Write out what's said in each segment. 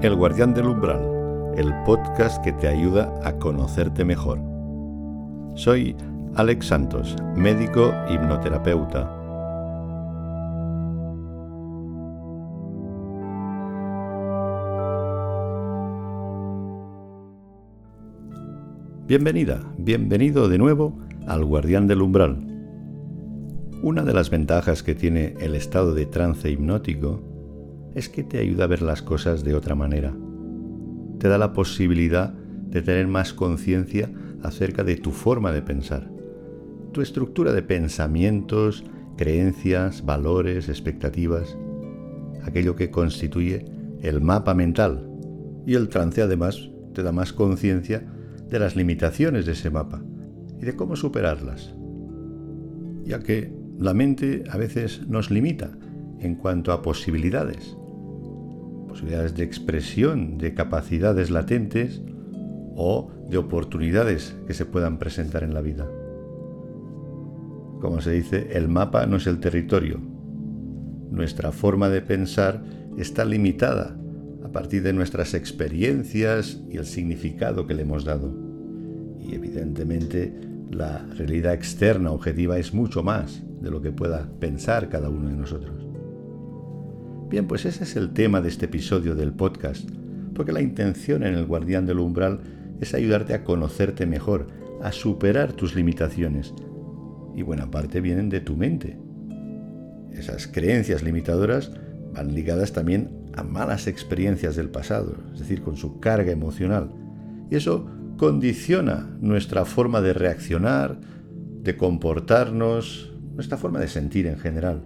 El Guardián del Umbral, el podcast que te ayuda a conocerte mejor. Soy Alex Santos, médico hipnoterapeuta. Bienvenida, bienvenido de nuevo al Guardián del Umbral. Una de las ventajas que tiene el estado de trance hipnótico es que te ayuda a ver las cosas de otra manera. Te da la posibilidad de tener más conciencia acerca de tu forma de pensar, tu estructura de pensamientos, creencias, valores, expectativas, aquello que constituye el mapa mental. Y el trance además te da más conciencia de las limitaciones de ese mapa y de cómo superarlas. Ya que la mente a veces nos limita en cuanto a posibilidades, posibilidades de expresión de capacidades latentes o de oportunidades que se puedan presentar en la vida. Como se dice, el mapa no es el territorio. Nuestra forma de pensar está limitada a partir de nuestras experiencias y el significado que le hemos dado. Y evidentemente la realidad externa objetiva es mucho más de lo que pueda pensar cada uno de nosotros. Bien, pues ese es el tema de este episodio del podcast, porque la intención en el guardián del umbral es ayudarte a conocerte mejor, a superar tus limitaciones. Y buena parte vienen de tu mente. Esas creencias limitadoras van ligadas también a malas experiencias del pasado, es decir, con su carga emocional. Y eso condiciona nuestra forma de reaccionar, de comportarnos, nuestra forma de sentir en general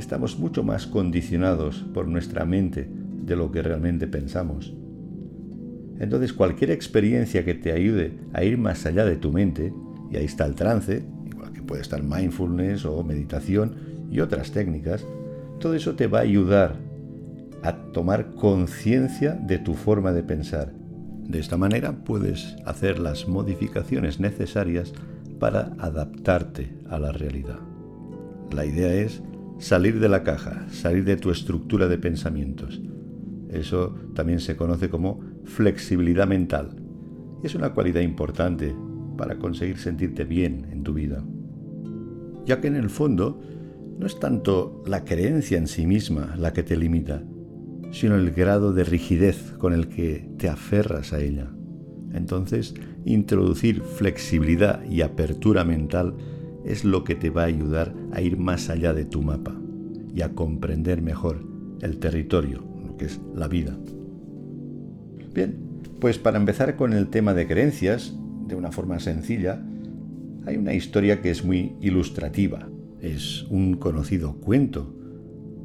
estamos mucho más condicionados por nuestra mente de lo que realmente pensamos. Entonces cualquier experiencia que te ayude a ir más allá de tu mente, y ahí está el trance, igual que puede estar mindfulness o meditación y otras técnicas, todo eso te va a ayudar a tomar conciencia de tu forma de pensar. De esta manera puedes hacer las modificaciones necesarias para adaptarte a la realidad. La idea es salir de la caja, salir de tu estructura de pensamientos. Eso también se conoce como flexibilidad mental. Es una cualidad importante para conseguir sentirte bien en tu vida. Ya que en el fondo no es tanto la creencia en sí misma la que te limita, sino el grado de rigidez con el que te aferras a ella. Entonces, introducir flexibilidad y apertura mental es lo que te va a ayudar a ir más allá de tu mapa y a comprender mejor el territorio, lo que es la vida. Bien, pues para empezar con el tema de creencias, de una forma sencilla, hay una historia que es muy ilustrativa. Es un conocido cuento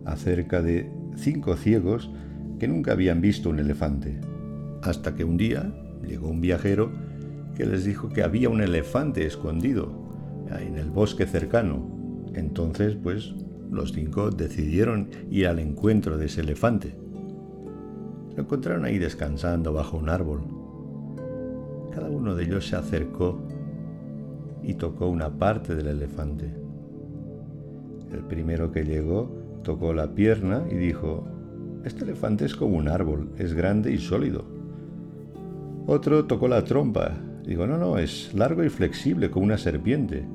acerca de cinco ciegos que nunca habían visto un elefante. Hasta que un día llegó un viajero que les dijo que había un elefante escondido en el bosque cercano. Entonces, pues, los cinco decidieron ir al encuentro de ese elefante. Lo encontraron ahí descansando bajo un árbol. Cada uno de ellos se acercó y tocó una parte del elefante. El primero que llegó tocó la pierna y dijo, este elefante es como un árbol, es grande y sólido. Otro tocó la trompa. Digo, no, no, es largo y flexible como una serpiente.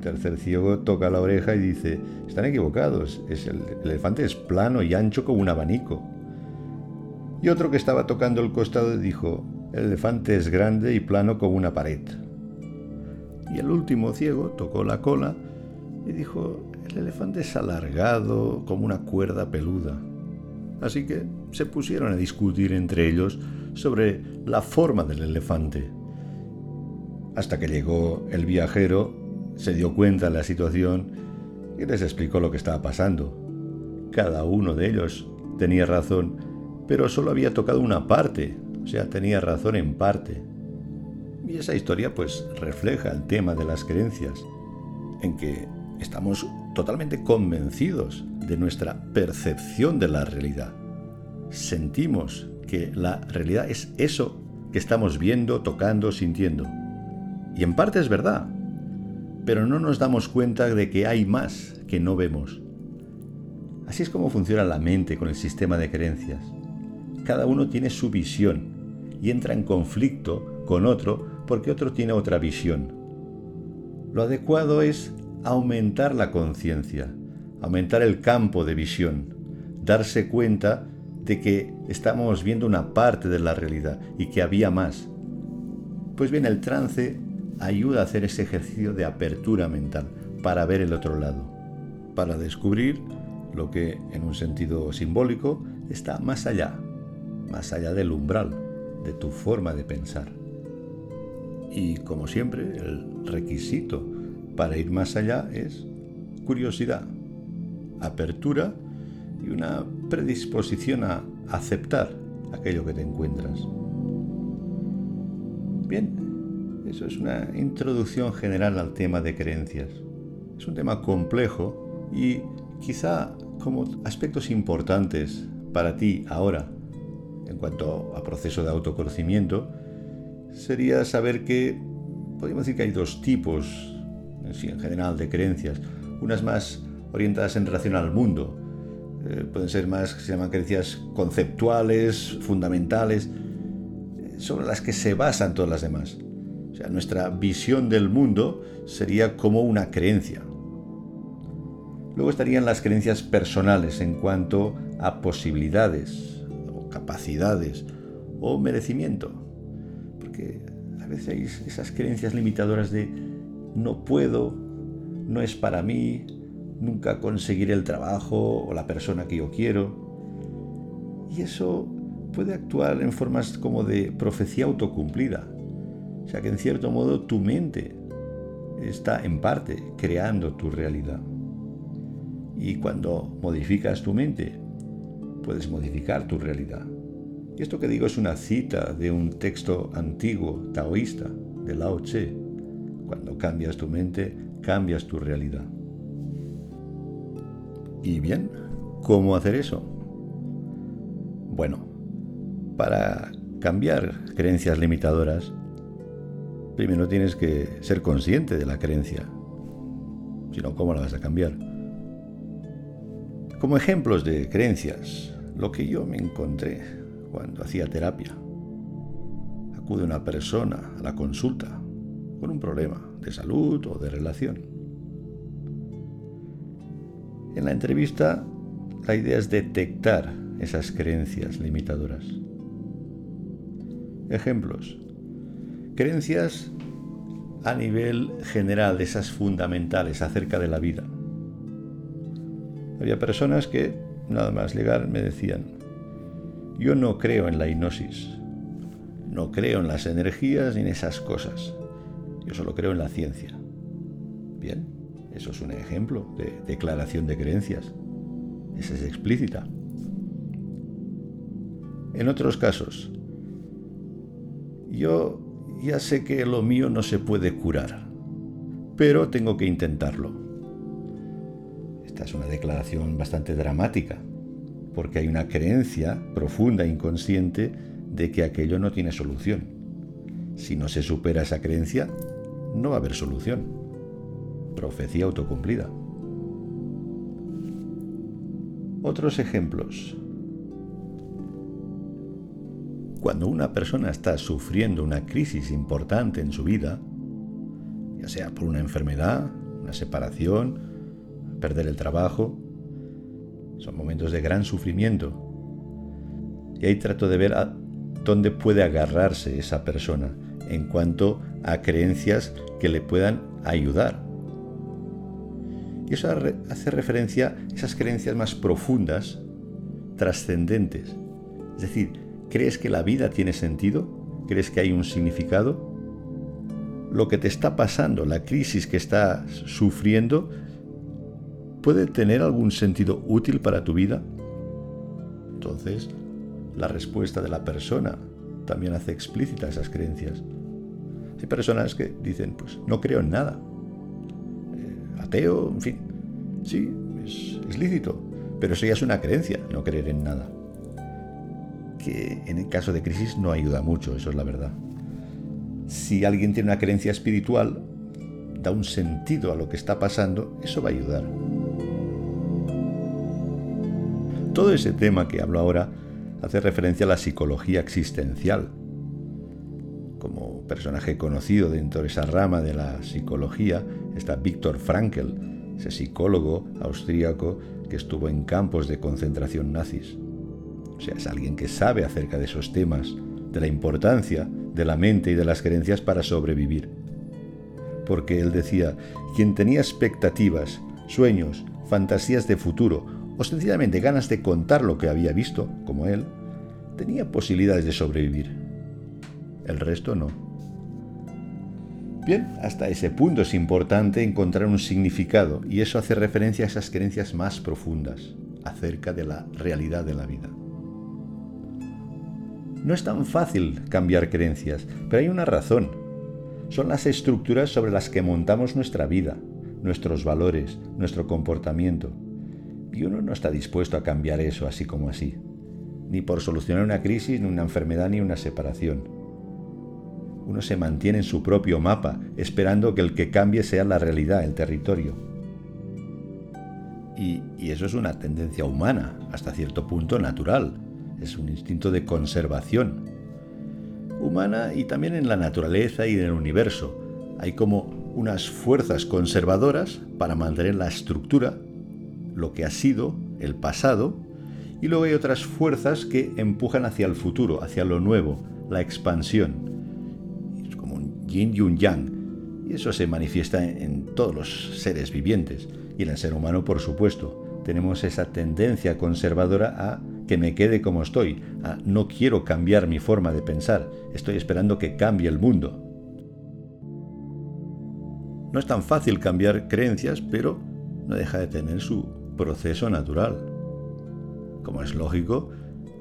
El tercer ciego toca la oreja y dice, están equivocados, es el, elefante es plano y ancho como un abanico. Y otro que estaba tocando el costado dijo, el elefante es grande y plano como una pared. Y el último ciego tocó la cola y dijo, el elefante es alargado como una cuerda peluda. Así que se pusieron a discutir entre ellos sobre la forma del elefante. Hasta que llegó el viajero se dio cuenta de la situación y les explicó lo que estaba pasando. Cada uno de ellos tenía razón, pero solo había tocado una parte, o sea, tenía razón en parte. Y esa historia pues refleja el tema de las creencias, en que estamos totalmente convencidos de nuestra percepción de la realidad. Sentimos que la realidad es eso que estamos viendo, tocando, sintiendo. Y en parte es verdad, pero no nos damos cuenta de que hay más que no vemos. Así es como funciona la mente con el sistema de creencias. cada uno tiene su visión y entra en conflicto con otro porque otro tiene otra visión. Lo adecuado es aumentar la conciencia, aumentar el campo de visión, darse cuenta de que estamos viendo una parte de la realidad y que había más. Pues bien, el trance ayuda a hacer ese ejercicio de apertura mental para ver el otro lado, para descubrir lo que en un sentido simbólico está más allá, más allá del umbral de tu forma de pensar. Y como siempre, el requisito para ir más allá es curiosidad, apertura y una predisposición a aceptar aquello que te encuentras. Bien, eso es una introducción general al tema de creencias. Es un tema complejo y quizá como aspectos importantes para ti ahora en cuanto a proceso de autoconocimiento sería saber que podríamos decir que hay dos tipos en general de creencias, unas más orientadas en relación al mundo, eh, pueden ser más, se llaman creencias conceptuales, fundamentales, eh, sobre las que se basan todas las demás. Nuestra visión del mundo sería como una creencia. Luego estarían las creencias personales en cuanto a posibilidades, o capacidades, o merecimiento. Porque a veces hay esas creencias limitadoras de no puedo, no es para mí, nunca conseguiré el trabajo o la persona que yo quiero. Y eso puede actuar en formas como de profecía autocumplida. O sea que en cierto modo tu mente está en parte creando tu realidad. Y cuando modificas tu mente, puedes modificar tu realidad. Y esto que digo es una cita de un texto antiguo taoísta de Lao Tse. Cuando cambias tu mente, cambias tu realidad. Y bien, ¿cómo hacer eso? Bueno, para cambiar creencias limitadoras, primero tienes que ser consciente de la creencia. Si no, ¿cómo la vas a cambiar? Como ejemplos de creencias, lo que yo me encontré cuando hacía terapia. Acude una persona a la consulta con un problema de salud o de relación en la entrevista, la idea es detectar esas creencias limitadoras. Ejemplos. Creencias a nivel general, esas fundamentales acerca de la vida. Había personas que, nada más llegar, me decían, yo no creo en la hipnosis, no creo en las energías ni en esas cosas, yo solo creo en la ciencia. Bien, eso es un ejemplo de declaración de creencias. Esa es explícita. En otros casos, yo ya sé que lo mío no se puede curar, pero tengo que intentarlo. Esta es una declaración bastante dramática, porque hay una creencia profunda e inconsciente de que aquello no tiene solución. Si no se supera esa creencia, no va a haber solución profecía autocumplida. Otros ejemplos. Cuando una persona está sufriendo una crisis importante en su vida, ya sea por una enfermedad, una separación, perder el trabajo, son momentos de gran sufrimiento. Y ahí trato de ver a dónde puede agarrarse esa persona en cuanto a creencias que le puedan ayudar y eso hace referencia a esas creencias más profundas, trascendentes. Es decir, ¿crees que la vida tiene sentido? ¿Crees que hay un significado? Lo que te está pasando, la crisis que estás sufriendo, ¿puede tener algún sentido útil para tu vida? Entonces, la respuesta de la persona también hace explícita esas creencias. Hay personas que dicen, pues no creo en nada, ateo, en fin. Sí, es, lícito, pero eso ya es una creencia, no creer en nada. Que en el caso de crisis no ayuda mucho, eso es la verdad. Si alguien tiene una creencia espiritual, da un sentido a lo que está pasando, eso va a ayudar. Todo ese tema que hablo ahora hace referencia a la psicología existencial. Como personaje conocido dentro de esa rama de la psicología está Viktor Frankl, ese psicólogo austríaco que estuvo en campos de concentración nazis. O sea, es alguien que sabe acerca de esos temas, de la importancia de la mente y de las creencias para sobrevivir. Porque él decía, quien tenía expectativas, sueños, fantasías de futuro o sencillamente ganas de contar lo que había visto, como él, tenía posibilidades de sobrevivir. El resto no. Bien, hasta ese punto es importante encontrar un significado y eso hace referencia a esas creencias más profundas acerca de la realidad de la vida. No es tan fácil cambiar creencias, pero hay una razón. Son las estructuras sobre las que montamos nuestra vida, nuestros valores, nuestro comportamiento. Y uno no está dispuesto a cambiar eso así como así, ni por solucionar una crisis, ni una enfermedad, ni una separación. Uno se mantiene en su propio mapa, esperando que el que cambie sea la realidad, el territorio. Y, y eso es una tendencia humana, hasta cierto punto natural. Es un instinto de conservación. Humana y también en la naturaleza y en el universo. Hay como unas fuerzas conservadoras para mantener la estructura, lo que ha sido, el pasado, y luego hay otras fuerzas que empujan hacia el futuro, hacia lo nuevo, la expansión. Es como un yin y un yang, y eso se manifiesta en todos los seres vivientes, y en el ser humano por supuesto. Tenemos esa tendencia conservadora a que me quede como estoy, a no quiero cambiar mi forma de pensar, estoy esperando que cambie el mundo. No es tan fácil cambiar creencias, pero no deja de tener su proceso natural. Como es lógico,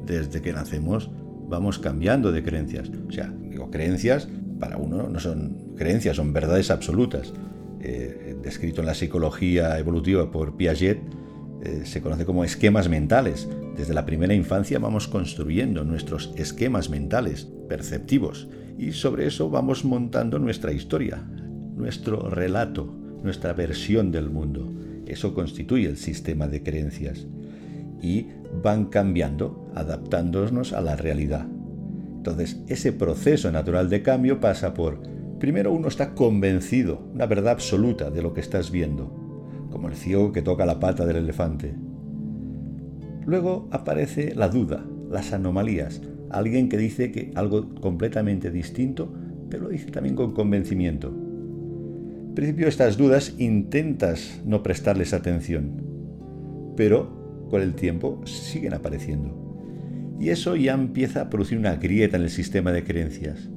desde que nacemos vamos cambiando de creencias. O sea, digo, creencias para uno no son creencias, son verdades absolutas. Eh, descrito en la psicología evolutiva por Piaget, eh, se conoce como esquemas mentales. Desde la primera infancia vamos construyendo nuestros esquemas mentales perceptivos y sobre eso vamos montando nuestra historia, nuestro relato, nuestra versión del mundo. Eso constituye el sistema de creencias. Y van cambiando, adaptándonos a la realidad. Entonces, ese proceso natural de cambio pasa por, primero uno está convencido, una verdad absoluta de lo que estás viendo, como el ciego que toca la pata del elefante. Luego aparece la duda, las anomalías, alguien que dice que algo completamente distinto, pero lo dice también con convencimiento principio estas dudas intentas no prestarles atención, pero con el tiempo siguen apareciendo. Y eso ya empieza a producir una grieta en el sistema de creencias.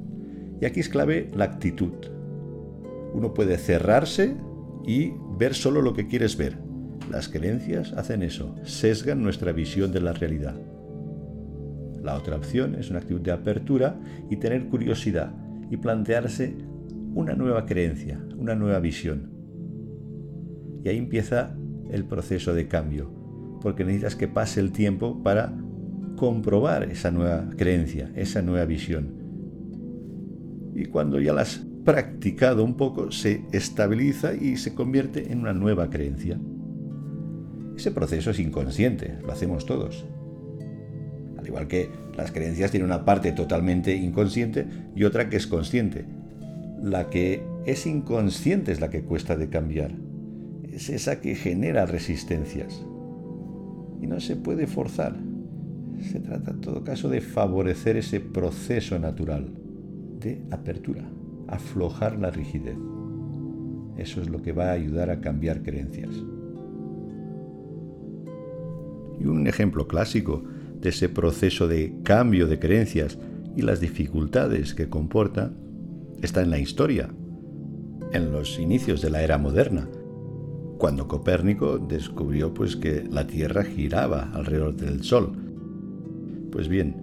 Y aquí es clave la actitud. Uno puede cerrarse y ver solo lo que quieres ver. Las creencias hacen eso, sesgan nuestra visión de la realidad. La otra opción es una actitud de apertura y tener curiosidad y plantearse una nueva creencia, una nueva visión. Y ahí empieza el proceso de cambio, porque necesitas que pase el tiempo para comprobar esa nueva creencia, esa nueva visión. Y cuando ya la has practicado un poco, se estabiliza y se convierte en una nueva creencia. Ese proceso es inconsciente, lo hacemos todos. Al igual que las creencias tienen una parte totalmente inconsciente y otra que es consciente la que es inconsciente es la que cuesta de cambiar. Es esa que genera resistencias. Y no se puede forzar. Se trata en todo caso de favorecer ese proceso natural de apertura, aflojar la rigidez. Eso es lo que va a ayudar a cambiar creencias. Y un ejemplo clásico de ese proceso de cambio de creencias y las dificultades que comporta está en la historia, en los inicios de la era moderna, cuando Copérnico descubrió pues que la Tierra giraba alrededor del Sol. Pues bien,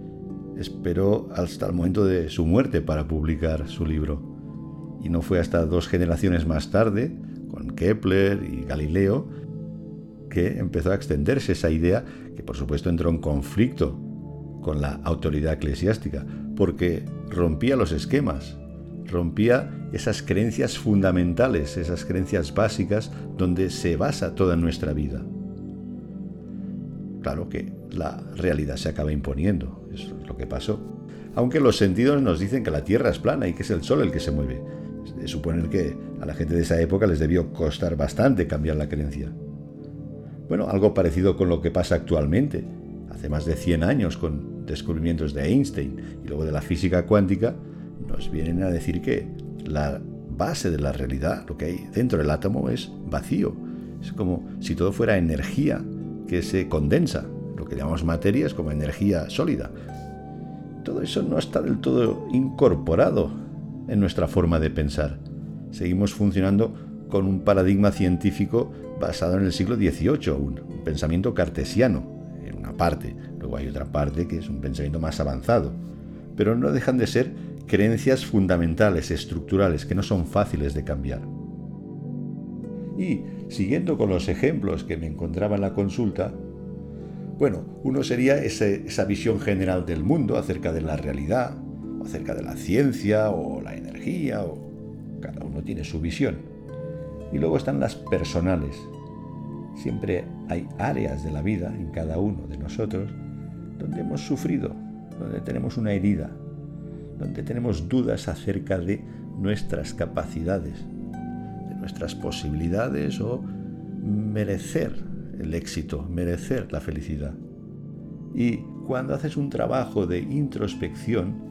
esperó hasta el momento de su muerte para publicar su libro. Y no fue hasta dos generaciones más tarde, con Kepler y Galileo, que empezó a extenderse esa idea que por supuesto entró en conflicto con la autoridad eclesiástica, porque rompía los esquemas, rompía esas creencias fundamentales, esas creencias básicas donde se basa toda nuestra vida. Claro que la realidad se acaba imponiendo. Eso es lo que pasó. Aunque los sentidos nos dicen que la Tierra es plana y que es el Sol el que se mueve. De suponer que a la gente de esa época les debió costar bastante cambiar la creencia. Bueno, algo parecido con lo que pasa actualmente. Hace más de 100 años, con descubrimientos de Einstein y luego de la física cuántica, nos vienen a decir que la base de la realidad, lo que hay dentro del átomo, es vacío. Es como si todo fuera energía que se condensa. Lo que llamamos materia es como energía sólida. Todo eso no está del todo incorporado en nuestra forma de pensar. Seguimos funcionando con un paradigma científico basado en el siglo XVIII, un, pensamiento cartesiano, en una parte. Luego hay otra parte que es un pensamiento más avanzado. Pero no dejan de ser creencias fundamentales, estructurales, que no son fáciles de cambiar. Y, siguiendo con los ejemplos que me encontraba en la consulta, bueno, uno sería esa visión general del mundo acerca de la realidad, acerca de la ciencia, o la energía, o cada uno tiene su visión. Y luego están las personales. Siempre hay áreas de la vida en cada uno de nosotros donde hemos sufrido, donde tenemos una herida, donde tenemos dudas acerca de nuestras capacidades, de nuestras posibilidades o merecer el éxito, merecer la felicidad. Y cuando haces un trabajo de introspección,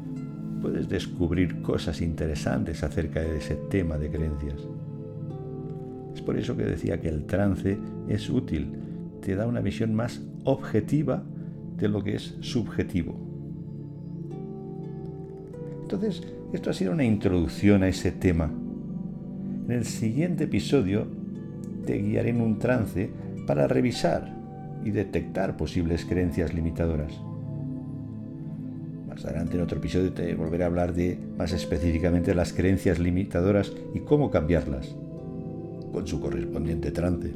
puedes descubrir cosas interesantes acerca de ese tema de creencias. Es por eso que decía que el trance es útil, te da una visión más objetiva de lo que es subjetivo. Entonces, esto ha sido una introducción a ese tema. En el siguiente episodio te guiaré en un trance para revisar y detectar posibles creencias limitadoras. Adelante en otro episodio te volveré a hablar de más específicamente las creencias limitadoras y cómo cambiarlas con su correspondiente trance.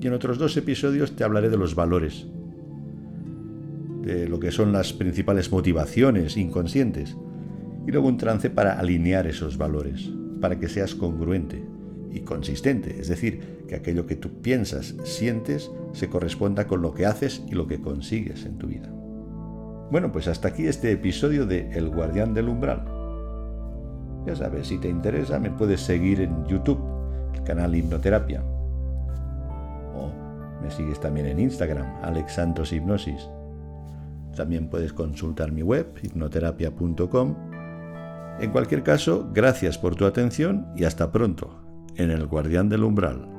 Y en otros dos episodios te hablaré de los valores, de lo que son las principales motivaciones inconscientes, y luego un trance para alinear esos valores, para que seas congruente y consistente, es decir, que aquello que tú piensas, sientes, se corresponda con lo que haces y lo que consigues en tu vida. Bueno, pues hasta aquí este episodio de El Guardián del Umbral. Ya sabes, si te interesa me puedes seguir en YouTube, el canal Hipnoterapia. O me sigues también en Instagram, Alex Santos Hipnosis. También puedes consultar mi web, hipnoterapia.com. En cualquier caso, gracias por tu atención y hasta pronto en El Guardián del Umbral.